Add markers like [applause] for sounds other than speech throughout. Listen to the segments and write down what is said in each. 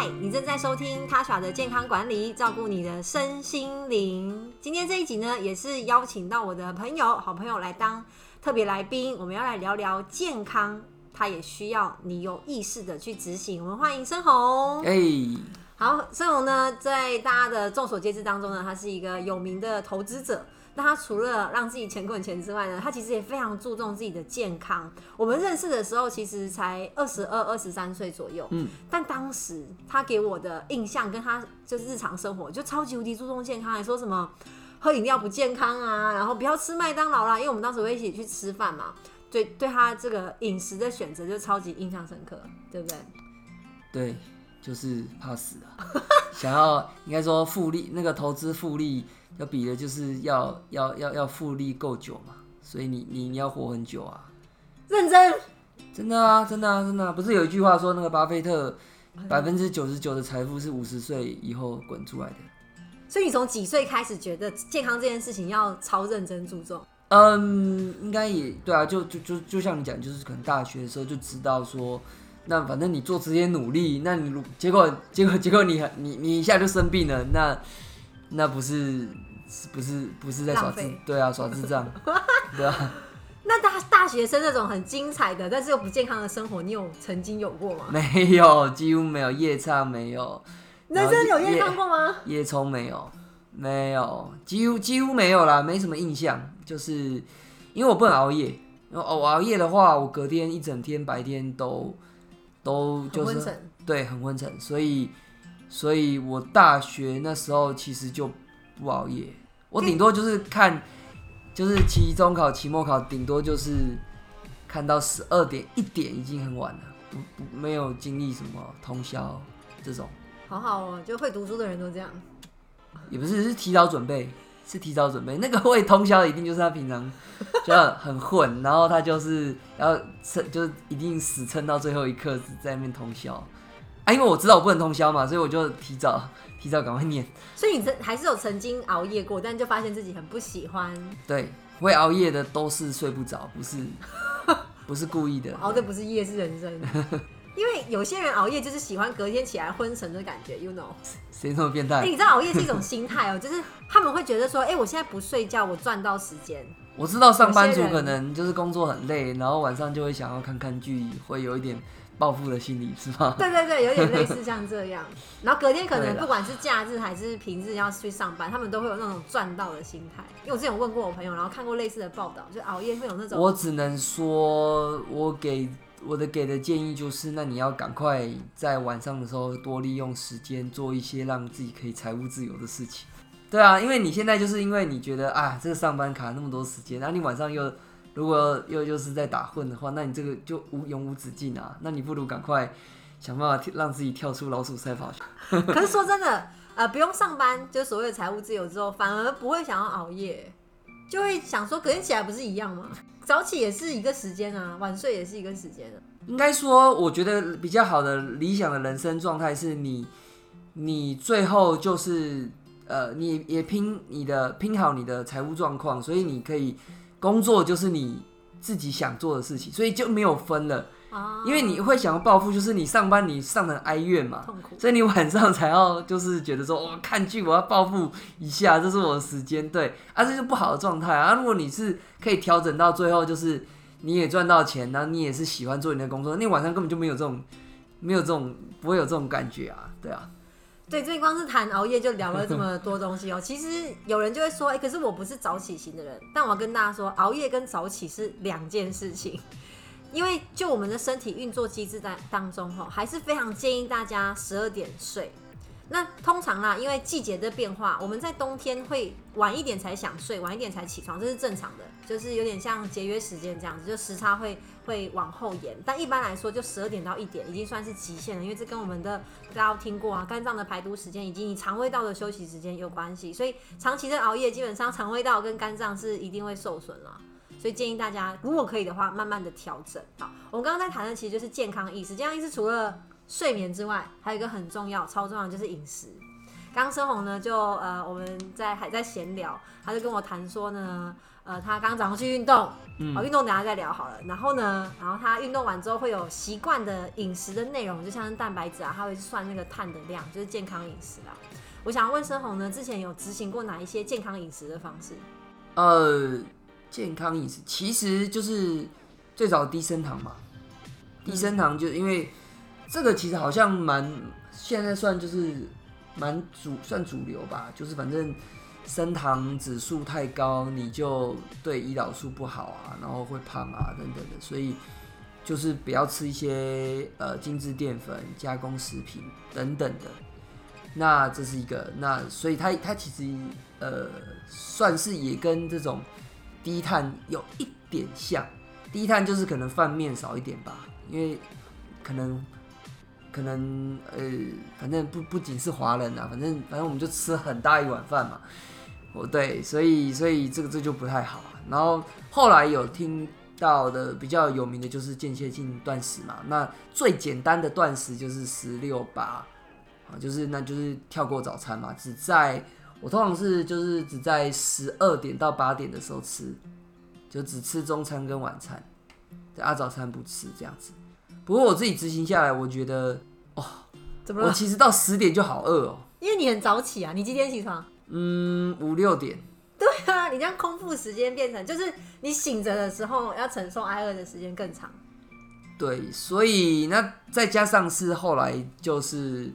嗨，你正在收听他耍的健康管理，照顾你的身心灵。今天这一集呢，也是邀请到我的朋友、好朋友来当特别来宾，我们要来聊聊健康，它也需要你有意识的去执行。我们欢迎申红。哎，好，申红呢，在大家的众所皆知当中呢，他是一个有名的投资者。那他除了让自己钱滚钱之外呢，他其实也非常注重自己的健康。我们认识的时候，其实才二十二、二十三岁左右。嗯，但当时他给我的印象，跟他就是日常生活就超级无敌注重健康，还说什么喝饮料不健康啊，然后不要吃麦当劳啦，因为我们当时会一起去吃饭嘛。对，对他这个饮食的选择就超级印象深刻，对不对？对，就是怕死啊，[laughs] 想要应该说复利那个投资复利。要比的就是要要要要复利够久嘛，所以你你你要活很久啊，认真，真的啊，真的啊，真的，不是有一句话说那个巴菲特百分之九十九的财富是五十岁以后滚出来的，所以你从几岁开始觉得健康这件事情要超认真注重？嗯，应该也对啊，就就就就像你讲，就是可能大学的时候就知道说，那反正你做这些努力，那你如结果结果结果你你你一下就生病了，那那不是。不是不是在耍智，对啊，耍智障，[laughs] 对啊。那大大学生那种很精彩的，但是又不健康的生活，你有曾经有过吗？没有，几乎没有。夜唱没有。人生有夜唱过吗？夜冲没有，没有，几乎几乎没有啦，没什么印象。就是因为我不能熬夜，我熬夜的话，我隔天一整天白天都都就是对很昏沉，所以所以我大学那时候其实就不熬夜。我顶多就是看，[laughs] 就是期中考、期末考，顶多就是看到十二点一点已经很晚了，不不没有经历什么通宵这种。好好哦，就会读书的人都这样。也不是，是提早准备，是提早准备。那个会通宵的，一定就是他平常就很混，然后他就是要撑，就是一定死撑到最后一刻在那边通宵。啊，因为我知道我不能通宵嘛，所以我就提早。提早赶快念，所以你这还是有曾经熬夜过，但就发现自己很不喜欢。对，会熬夜的都是睡不着，不是不是故意的。[laughs] 熬的不是夜，是人生。[laughs] 因为有些人熬夜就是喜欢隔天起来昏沉的感觉，you know？谁这么变态？哎，你知道熬夜是一种心态哦，就是他们会觉得说，哎，我现在不睡觉，我赚到时间。我知道上班族可能就是工作很累，然后晚上就会想要看看剧，会有一点。报复的心理是吗？对对对，有点类似像这样。然后隔天可能不管是假日还是平日要去上班，他们都会有那种赚到的心态。因为我之前问过我朋友，然后看过类似的报道，就熬夜会有那种。我只能说，我给我的给的建议就是，那你要赶快在晚上的时候多利用时间，做一些让自己可以财务自由的事情。对啊，因为你现在就是因为你觉得啊，这个上班卡那么多时间，然后你晚上又。如果又又是在打混的话，那你这个就无永无止境啊！那你不如赶快想办法让自己跳出老鼠赛跑去。[laughs] 可是说真的，呃，不用上班，就所谓的财务自由之后，反而不会想要熬夜，就会想说隔天起来不是一样吗？早起也是一个时间啊，晚睡也是一个时间啊。应该说，我觉得比较好的理想的人生状态是你，你最后就是呃，你也拼你的拼好你的财务状况，所以你可以。工作就是你自己想做的事情，所以就没有分了。因为你会想要报复，就是你上班你上的哀怨嘛，所以你晚上才要就是觉得说，我看剧我要报复一下，这是我的时间，对，啊，这是不好的状态啊。如果你是可以调整到最后，就是你也赚到钱，然后你也是喜欢做你的工作，那晚上根本就没有这种，没有这种，不会有这种感觉啊，对啊。对，这光是谈熬夜就聊了这么多东西哦。[laughs] 其实有人就会说，哎，可是我不是早起型的人。但我要跟大家说，熬夜跟早起是两件事情。因为就我们的身体运作机制在当中，哈，还是非常建议大家十二点睡。那通常啦，因为季节的变化，我们在冬天会晚一点才想睡，晚一点才起床，这是正常的，就是有点像节约时间这样子，就时差会会往后延。但一般来说，就十二点到一点已经算是极限了，因为这跟我们的大家听过啊，肝脏的排毒时间以及你肠胃道的休息时间有关系。所以长期的熬夜，基本上肠胃道跟肝脏是一定会受损了。所以建议大家，如果可以的话，慢慢的调整。好，我们刚刚在谈的其实就是健康意识，健康意识除了睡眠之外，还有一个很重要、超重要就是饮食。刚刚生红呢，就呃，我们在还在闲聊，他就跟我谈说呢，呃。呃，他刚早上去运动，嗯好，运动等下再聊好了。然后呢，然后他运动完之后会有习惯的饮食的内容，就像是蛋白质啊，他会算那个碳的量，就是健康饮食啦。我想问深红呢，之前有执行过哪一些健康饮食的方式？呃，健康饮食其实就是最早低升糖嘛，低升糖就因为这个其实好像蛮现在算就是蛮主算主流吧，就是反正升糖指数太高，你就对胰岛素不好啊，然后会胖啊等等的，所以就是不要吃一些呃精致淀粉、加工食品等等的。那这是一个，那所以它它其实呃算是也跟这种低碳有一点像，低碳就是可能饭面少一点吧，因为可能可能呃反正不不仅是华人啊，反正反正我们就吃很大一碗饭嘛，哦对，所以所以这个这就不太好啊。然后后来有听到的比较有名的就是间歇性断食嘛，那最简单的断食就是十六八。啊，就是那就是跳过早餐嘛，只在我通常是就是只在十二点到八点的时候吃，就只吃中餐跟晚餐，对啊早餐不吃这样子。不过我自己执行下来，我觉得哦怎么了？我其实到十点就好饿哦、因为你很早起啊，你几点起床？嗯，五六点，对啊，你这样空腹时间变成就是你醒着的时候要承受挨饿的时间更长。对，所以那再加上是后来就是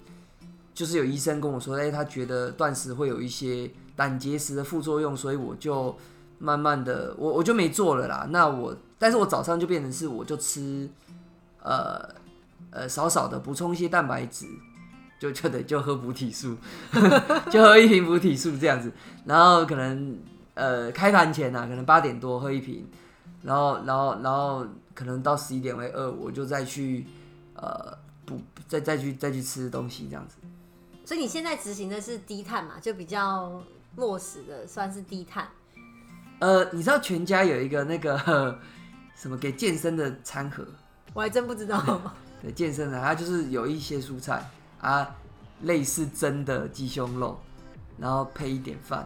就是有医生跟我说，哎、他觉得断食会有一些胆结石的副作用，所以我就慢慢的我我就没做了啦。那我但是我早上就变成是我就吃呃呃少少的补充一些蛋白质，就就得就喝补体素，[laughs] 就喝一瓶补体素这样子，然后可能呃开盘前啊，可能八点多喝一瓶，然后然后然后可能到十一点为饿，我就再去呃补再再去再去吃东西这样子。所以你现在执行的是低碳嘛，就比较落实的，算是低碳。呃，你知道全家有一个那个 [laughs] 什么给健身的餐盒，我还真不知道。[laughs] 对健身的，它就是有一些蔬菜啊，类似蒸的鸡胸肉，然后配一点饭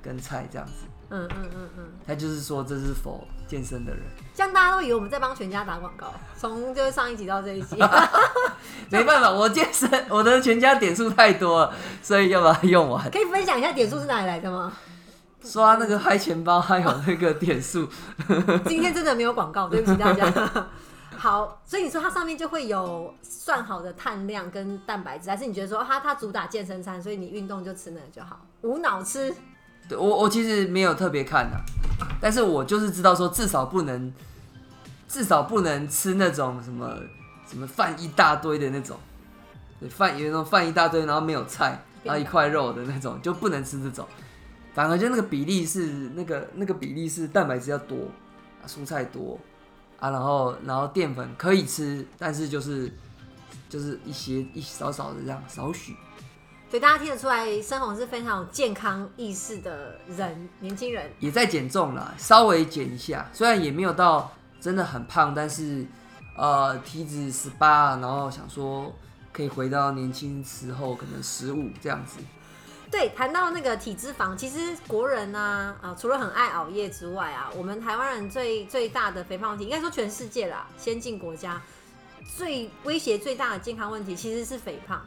跟菜这样子。嗯嗯嗯嗯，他就是说这是否健身的人，这样大家都以为我们在帮全家打广告，从就是上一集到这一集。[laughs] 没办法，我健身我的全家点数太多了，所以要把它用完。可以分享一下点数是哪里来的吗？刷那个嗨钱包还有那个点数，今天真的没有广告，对不起大家。[laughs] 好，所以你说它上面就会有算好的碳量跟蛋白质，还是你觉得说它它主打健身餐，所以你运动就吃那个就好，无脑吃？对我我其实没有特别看的，但是我就是知道说至少不能，至少不能吃那种什么什么饭一大堆的那种，对饭有那种饭一大堆，然后没有菜，然后一块肉的那种，就不能吃这种。反而就那个比例是那个那个比例是蛋白质要多，啊蔬菜多啊，然后然后淀粉可以吃，但是就是就是一些一少少的这样少许。所以大家听得出来，深红是非常有健康意识的人，年轻人。也在减重了，稍微减一下，虽然也没有到真的很胖，但是呃体脂十八，然后想说可以回到年轻时候可能十五这样子。对，谈到那个体脂肪，其实国人呢、啊，除了很爱熬夜之外啊，我们台湾人最最大的肥胖问题，应该说全世界啦，先进国家最威胁最大的健康问题其实是肥胖，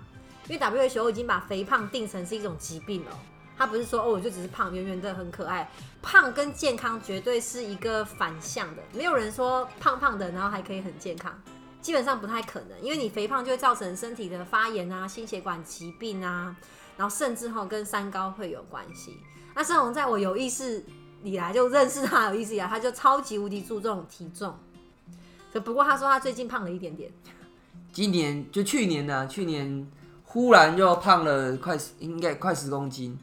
因为 WHO 已经把肥胖定成是一种疾病了。他不是说哦，我就只是胖，圆圆的很可爱。胖跟健康绝对是一个反向的，没有人说胖胖的然后还可以很健康，基本上不太可能，因为你肥胖就会造成身体的发炎啊、心血管疾病啊，然后甚至后跟三高会有关系。那盛宏在我有意识以来就认识他，有意识以来他就超级无敌注重体重。[laughs] 不过他说他最近胖了一点点，今年就去年呢、去年忽然就胖了快十应该快十公斤，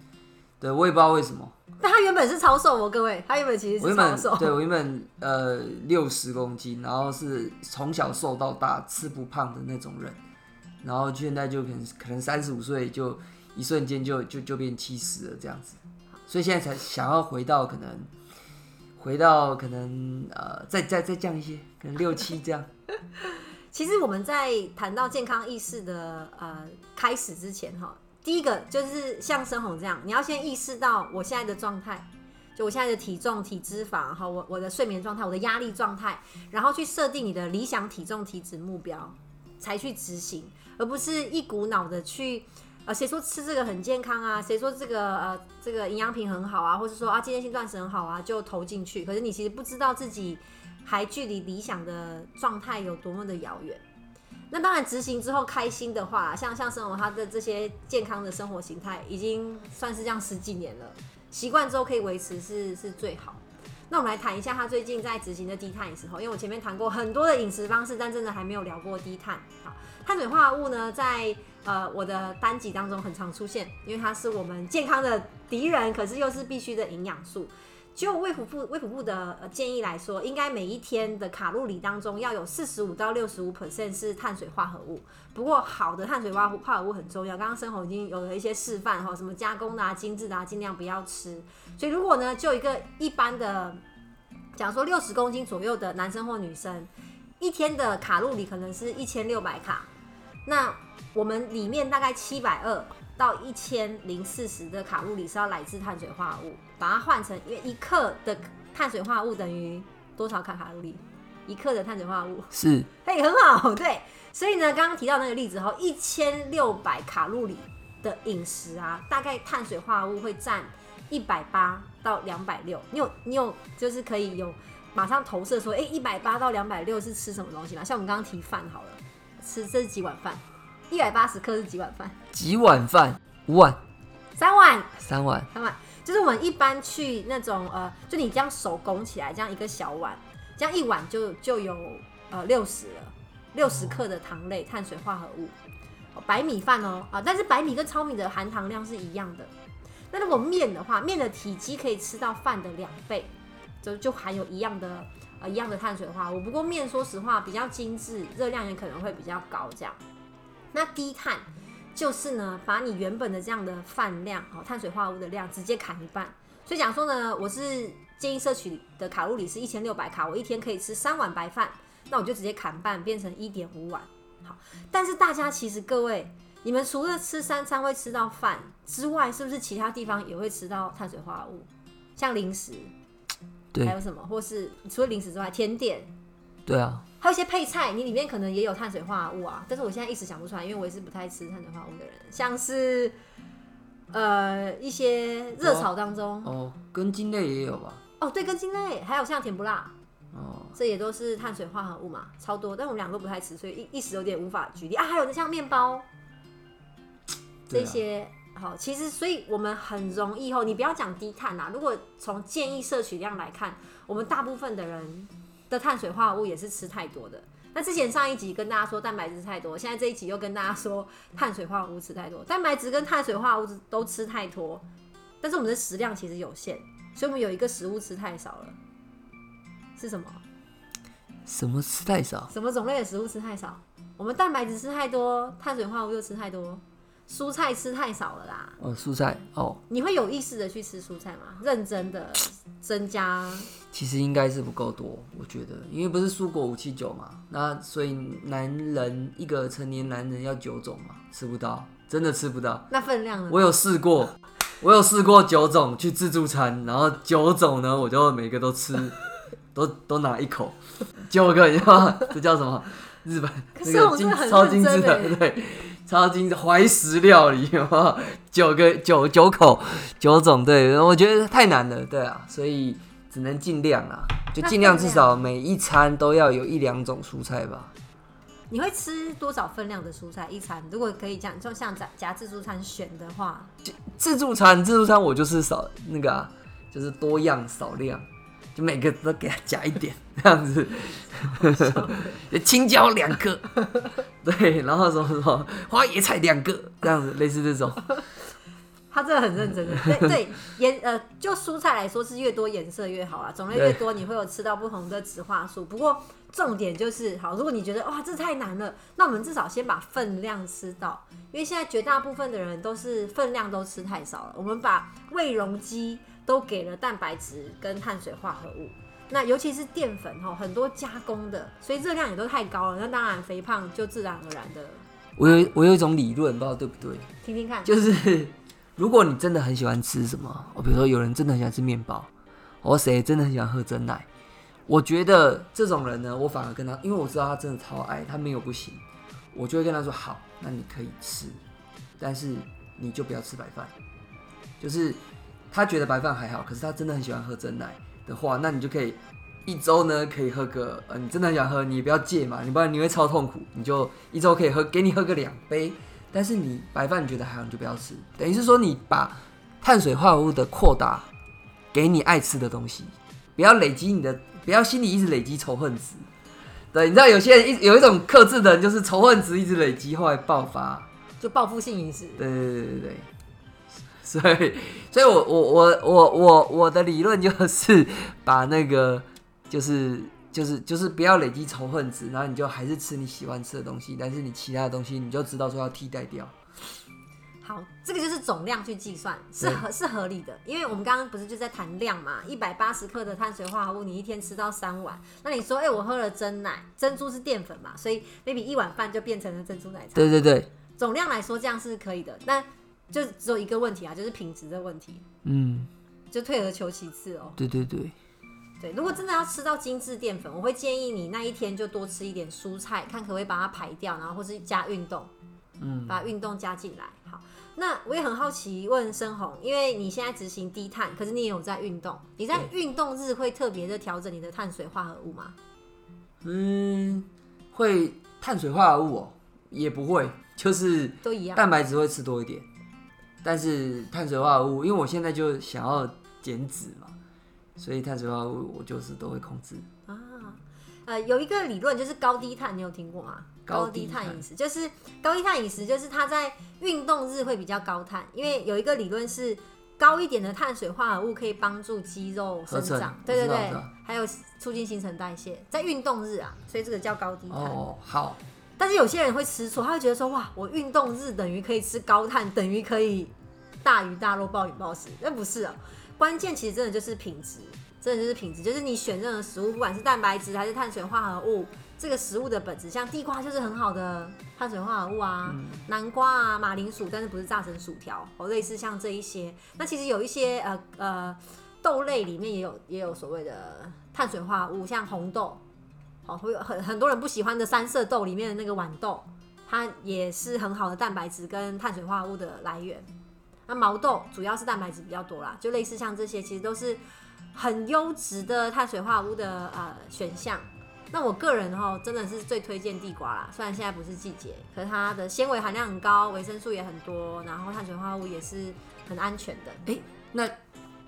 对我也不知道为什么。但他原本是超瘦哦，各位，他原本其实我原本是超瘦。对我原本呃六十公斤，然后是从小瘦到大，吃不胖的那种人，然后现在就可能可能三十五岁就一瞬间就就就变七十了这样子，所以现在才想要回到可能回到可能呃再再再降一些，可能六七这样。其实我们在谈到健康意识的呃开始之前哈，第一个就是像深红这样，你要先意识到我现在的状态，就我现在的体重、体脂肪，哈，我我的睡眠状态、我的压力状态，然后去设定你的理想体重、体脂目标，才去执行，而不是一股脑的去。呃，谁说吃这个很健康啊？谁说这个呃这个营养品很好啊？或者说啊，今天性钻石很好啊，就投进去。可是你其实不知道自己还距离理想的状态有多么的遥远。那当然执行之后开心的话，像像生活他的这些健康的生活形态，已经算是这样十几年了，习惯之后可以维持是是最好。那我们来谈一下他最近在执行的低碳时候，因为我前面谈过很多的饮食方式，但真的还没有聊过低碳。好，碳水化合物呢，在呃，我的单集当中很常出现，因为它是我们健康的敌人，可是又是必须的营养素。就卫福部卫福部的建议来说，应该每一天的卡路里当中要有四十五到六十五 percent 是碳水化合物。不过好的碳水化化合物很重要，刚刚生活已经有了一些示范哈，什么加工的啊、精致的啊，尽量不要吃。所以如果呢，就一个一般的，假如说六十公斤左右的男生或女生，一天的卡路里可能是一千六百卡。那我们里面大概七百二到一千零四十的卡路里是要来自碳水化合物，把它换成，因为一克的碳水化合物等于多少卡卡路里？一克的碳水化合物是，[laughs] 嘿，很好，对。所以呢，刚刚提到那个例子后，一千六百卡路里的饮食啊，大概碳水化合物会占一百八到两百六。你有你有就是可以有马上投射说，哎，一百八到两百六是吃什么东西吗？像我们刚刚提饭好了。吃这是几碗饭？一百八十克是几碗饭？几碗饭？五碗？三碗？三碗？三碗？就是我们一般去那种呃，就你这样手拱起来，这样一个小碗，这样一碗就就有呃六十了，六十克的糖类、碳水化合物。白米饭哦啊，但是白米跟糙米的含糖量是一样的。那如果面的话，面的体积可以吃到饭的两倍，就就含有一样的。呃，一样的碳水化合物，不过面说实话比较精致，热量也可能会比较高。这样，那低碳就是呢，把你原本的这样的饭量，哦，碳水化合物的量直接砍一半。所以讲说呢，我是建议摄取的卡路里是一千六百卡，我一天可以吃三碗白饭，那我就直接砍半，变成一点五碗。好，但是大家其实各位，你们除了吃三餐会吃到饭之外，是不是其他地方也会吃到碳水化合物，像零食？对还有什么？或是除了零食之外，甜点，对啊，还有一些配菜，你里面可能也有碳水化合物啊。但是我现在一时想不出来，因为我也是不太吃碳水化合物的人。像是呃一些热炒当中，哦，根茎类也有吧？哦，对，根茎类，还有像甜不辣，哦，这也都是碳水化合物嘛，超多。但我们两个都不太吃，所以一一时有点无法举例啊。还有像面包这些。好，其实所以我们很容易哦，你不要讲低碳呐。如果从建议摄取量来看，我们大部分的人的碳水化合物也是吃太多的。那之前上一集跟大家说蛋白质太多，现在这一集又跟大家说碳水化合物吃太多。蛋白质跟碳水化合物都吃太多，但是我们的食量其实有限，所以我们有一个食物吃太少了，是什么？什么吃太少？什么种类的食物吃太少？我们蛋白质吃太多，碳水化合物又吃太多。蔬菜吃太少了啦。哦，蔬菜哦。你会有意识的去吃蔬菜吗？认真的增加？其实应该是不够多，我觉得，因为不是蔬果五七九嘛，那所以男人一个成年男人要九种嘛，吃不到，真的吃不到。那分量呢？我有试过，我有试过九种去自助餐，然后九种呢，我就每个都吃，[laughs] 都都拿一口，九个，你知道？这叫什么？日本那个精超精致的，对。超精致怀石料理，九个九九口九种，对，我觉得太难了，对啊，所以只能尽量啊，就尽量至少每一餐都要有一两种蔬菜吧。你会吃多少分量的蔬菜一餐？如果可以讲，就像夹夹自助餐选的话，自助餐自助餐我就是少那个，啊，就是多样少量。就每个都给他夹一点，这样子，青椒两个，对，然后什么什么花椰菜两个，这样子，类似这种。他真的很认真的，[laughs] 对对，颜呃，就蔬菜来说是越多颜色越好啊，种类越多你会有吃到不同的植化素。不过重点就是好，如果你觉得哇这太难了，那我们至少先把分量吃到，因为现在绝大部分的人都是分量都吃太少了。我们把胃容积。都给了蛋白质跟碳水化合物，那尤其是淀粉哈，很多加工的，所以热量也都太高了。那当然肥胖就自然而然的。我有我有一种理论，不知道对不对？听听看。就是如果你真的很喜欢吃什么，我比如说有人真的很喜欢吃面包，我谁真的很喜欢喝真奶。我觉得这种人呢，我反而跟他，因为我知道他真的超爱，他没有不行，我就会跟他说好，那你可以吃，但是你就不要吃白饭。就是他觉得白饭还好，可是他真的很喜欢喝真奶的话，那你就可以一周呢可以喝个，呃，你真的很想喝，你也不要戒嘛，你不然你会超痛苦，你就一周可以喝，给你喝个两杯。但是你白饭你觉得还好，你就不要吃，等于是说你把碳水化合物的扩大给你爱吃的东西，不要累积你的，不要心里一直累积仇恨值。对，你知道有些人一有一种克制的人，就是仇恨值一直累积，后来爆发。就报复性饮食。对对对对对。所以，所以我我我我我我的理论就是把那个就是就是就是不要累积仇恨值，然后你就还是吃你喜欢吃的东西，但是你其他的东西你就知道说要替代掉。好，这个就是总量去计算是合是合理的，因为我们刚刚不是就在谈量嘛，一百八十克的碳水化合物，你一天吃到三碗，那你说，哎，我喝了真奶，珍珠是淀粉嘛，所以 maybe 一碗饭就变成了珍珠奶茶。对对对，总量来说这样是可以的，那。就只有一个问题啊，就是品质的问题。嗯，就退而求其次哦。对对对，对。如果真的要吃到精致淀粉，我会建议你那一天就多吃一点蔬菜，看可不可以把它排掉，然后或是加运动，嗯，把运动加进来。好，那我也很好奇问深红，因为你现在执行低碳，可是你也有在运动，你在运动日会特别的调整你的碳水化合物吗？嗯，会碳水化合物哦，也不会，就是都一样，蛋白质会吃多一点。但是碳水化合物，因为我现在就想要减脂嘛，所以碳水化合物我就是都会控制啊。呃，有一个理论就是高低碳，你有听过吗？高低碳饮食就是高低碳饮食，就是它在运动日会比较高碳，因为有一个理论是高一点的碳水化合物可以帮助肌肉生长，对对对，还有促进新陈代谢，在运动日啊，所以这个叫高低碳。哦，好。但是有些人会吃错，他会觉得说哇，我运动日等于可以吃高碳，等于可以大鱼大肉暴饮暴食，那不是啊。关键其实真的就是品质，真的就是品质，就是你选任何食物，不管是蛋白质还是碳水化合物，这个食物的本质，像地瓜就是很好的碳水化合物啊，南瓜啊，马铃薯，但是不是炸成薯条哦，类似像这一些。那其实有一些呃呃豆类里面也有也有所谓的碳水化合物，像红豆。哦，会有很很多人不喜欢的三色豆里面的那个豌豆，它也是很好的蛋白质跟碳水化合物的来源。那毛豆主要是蛋白质比较多啦，就类似像这些，其实都是很优质的碳水化合物的呃选项。那我个人哈，真的是最推荐地瓜啦。虽然现在不是季节，可是它的纤维含量很高，维生素也很多，然后碳水化合物也是很安全的。哎，那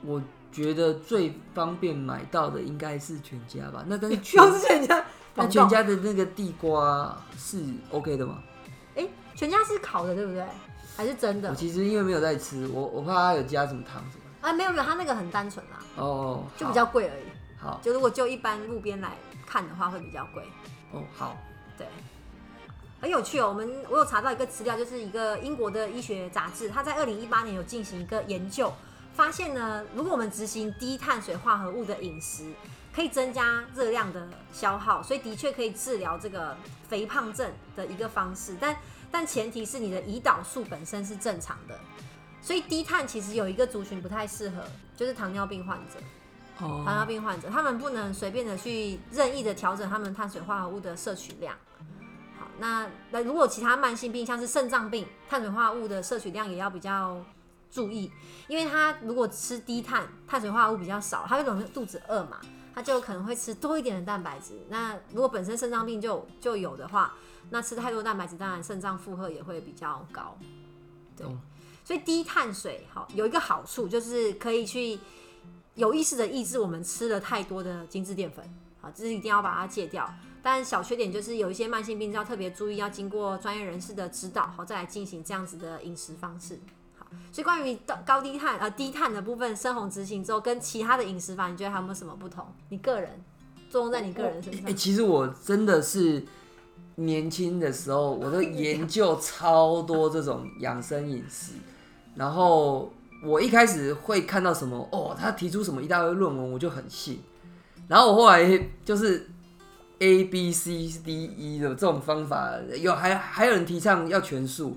我。觉得最方便买到的应该是全家吧？那但是全是全家，[laughs] 那全家的那个地瓜是 OK 的吗？哎，全家是烤的对不对？还是真的？我其实因为没有在吃，我我怕它有加什么糖什么。啊，没有没有，它那个很单纯啦。哦，就比较贵而已。好，就如果就一般路边来看的话，会比较贵。哦，好，对，很有趣哦。我们我有查到一个资料，就是一个英国的医学杂志，它在二零一八年有进行一个研究。发现呢，如果我们执行低碳水化合物的饮食，可以增加热量的消耗，所以的确可以治疗这个肥胖症的一个方式。但但前提是你的胰岛素本身是正常的，所以低碳其实有一个族群不太适合，就是糖尿病患者。哦，糖尿病患者他们不能随便的去任意的调整他们碳水化合物的摄取量。好，那那如果其他慢性病，像是肾脏病，碳水化合物的摄取量也要比较。注意，因为他如果吃低碳，碳水化合物比较少，他会容易肚子饿嘛，他就可能会吃多一点的蛋白质。那如果本身肾脏病就就有的话，那吃太多蛋白质，当然肾脏负荷也会比较高。对，所以低碳水好有一个好处，就是可以去有意识的抑制我们吃了太多的精致淀粉。好，这是一定要把它戒掉。但小缺点就是有一些慢性病要特别注意，要经过专业人士的指导，好再来进行这样子的饮食方式。好所以关于高高低碳呃低碳的部分，深红执行之后，跟其他的饮食法，你觉得还有没有什么不同？你个人作用在你个人身上？哎，其实我真的是年轻的时候，我都研究超多这种养生饮食。然后我一开始会看到什么哦，他提出什么一大堆论文，我就很信。然后我后来就是 A B C D E 的这种方法，有还还有人提倡要全素。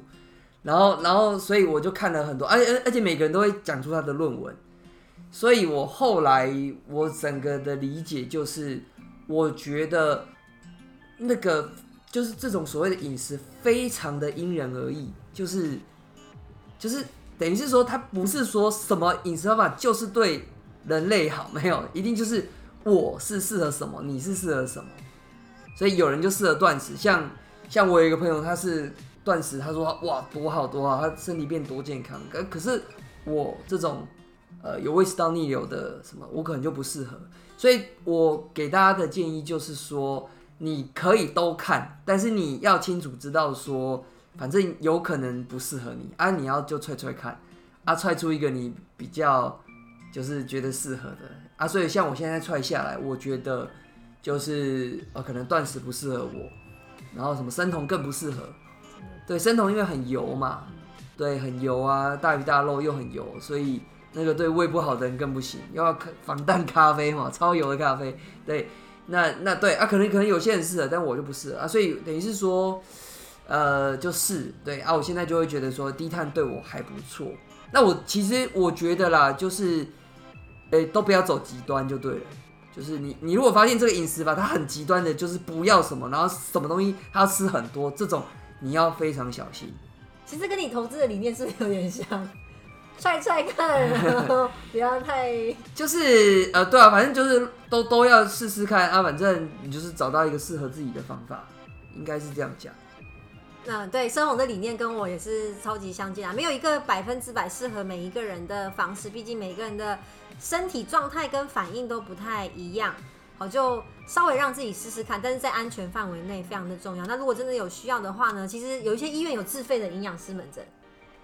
然后，然后，所以我就看了很多，而且而且每个人都会讲出他的论文，所以我后来我整个的理解就是，我觉得那个就是这种所谓的饮食非常的因人而异，就是就是等于是说，它不是说什么饮食方法就是对人类好，没有，一定就是我是适合什么，你是适合什么。所以有人就适合断食，像像我有一个朋友，他是断食，他说哇多好多好，他身体变多健康。可可是我这种呃有胃食道逆流的什么，我可能就不适合。所以我给大家的建议就是说，你可以都看，但是你要清楚知道说，反正有可能不适合你啊，你要就踹踹看啊，踹出一个你比较就是觉得适合的啊。所以像我现在踹下来，我觉得。就是呃，可能断食不适合我，然后什么生酮更不适合。对，生酮因为很油嘛，对，很油啊，大鱼大肉又很油，所以那个对胃不好的人更不行。又要防弹咖啡嘛，超油的咖啡。对，那那对啊，可能可能有些人是的，但我就不是啊。所以等于是说，呃，就是对啊，我现在就会觉得说低碳对我还不错。那我其实我觉得啦，就是，诶、都不要走极端就对了。就是你，你如果发现这个饮食法它很极端的，就是不要什么，然后什么东西它要吃很多，这种你要非常小心。其实跟你投资的理念是不是有点像？踹踹看，然 [laughs] 后不要太就是呃，对啊，反正就是都都要试试看啊，反正你就是找到一个适合自己的方法，应该是这样讲。嗯，对，生红的理念跟我也是超级相近啊，没有一个百分之百适合每一个人的方式，毕竟每个人的身体状态跟反应都不太一样。好，就稍微让自己试试看，但是在安全范围内非常的重要。那如果真的有需要的话呢，其实有一些医院有自费的营养师门诊，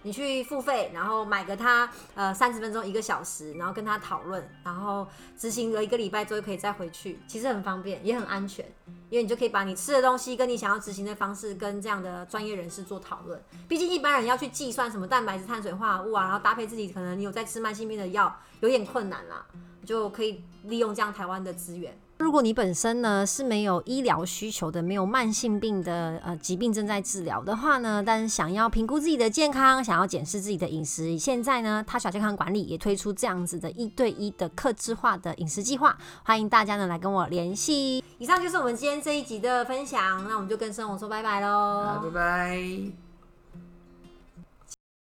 你去付费，然后买个他呃三十分钟一个小时，然后跟他讨论，然后执行了一个礼拜之后可以再回去，其实很方便，也很安全。因为你就可以把你吃的东西跟你想要执行的方式跟这样的专业人士做讨论。毕竟一般人要去计算什么蛋白质、碳水化合物啊，然后搭配自己可能你有在吃慢性病的药，有点困难啦，就可以利用这样台湾的资源。如果你本身呢是没有医疗需求的，没有慢性病的呃疾病正在治疗的话呢，但是想要评估自己的健康，想要检视自己的饮食，现在呢，他小健康管理也推出这样子的一对一的客制化的饮食计划，欢迎大家呢来跟我联系。以上就是我们今天这一集的分享，那我们就跟生活说拜拜喽，拜拜。